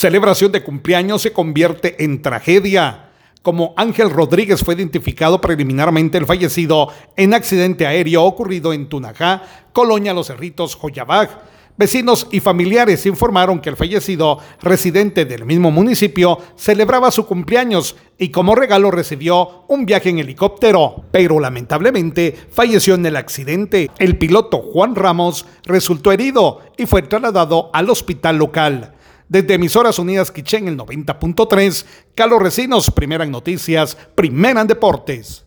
Celebración de cumpleaños se convierte en tragedia. Como Ángel Rodríguez fue identificado preliminarmente el fallecido en accidente aéreo ocurrido en Tunajá, Colonia Los Cerritos, Joyabag. Vecinos y familiares informaron que el fallecido, residente del mismo municipio, celebraba su cumpleaños y como regalo recibió un viaje en helicóptero, pero lamentablemente falleció en el accidente. El piloto Juan Ramos resultó herido y fue trasladado al hospital local. Desde Emisoras Unidas Quichén, el 90.3, Carlos Recinos, primera en noticias, primera en deportes.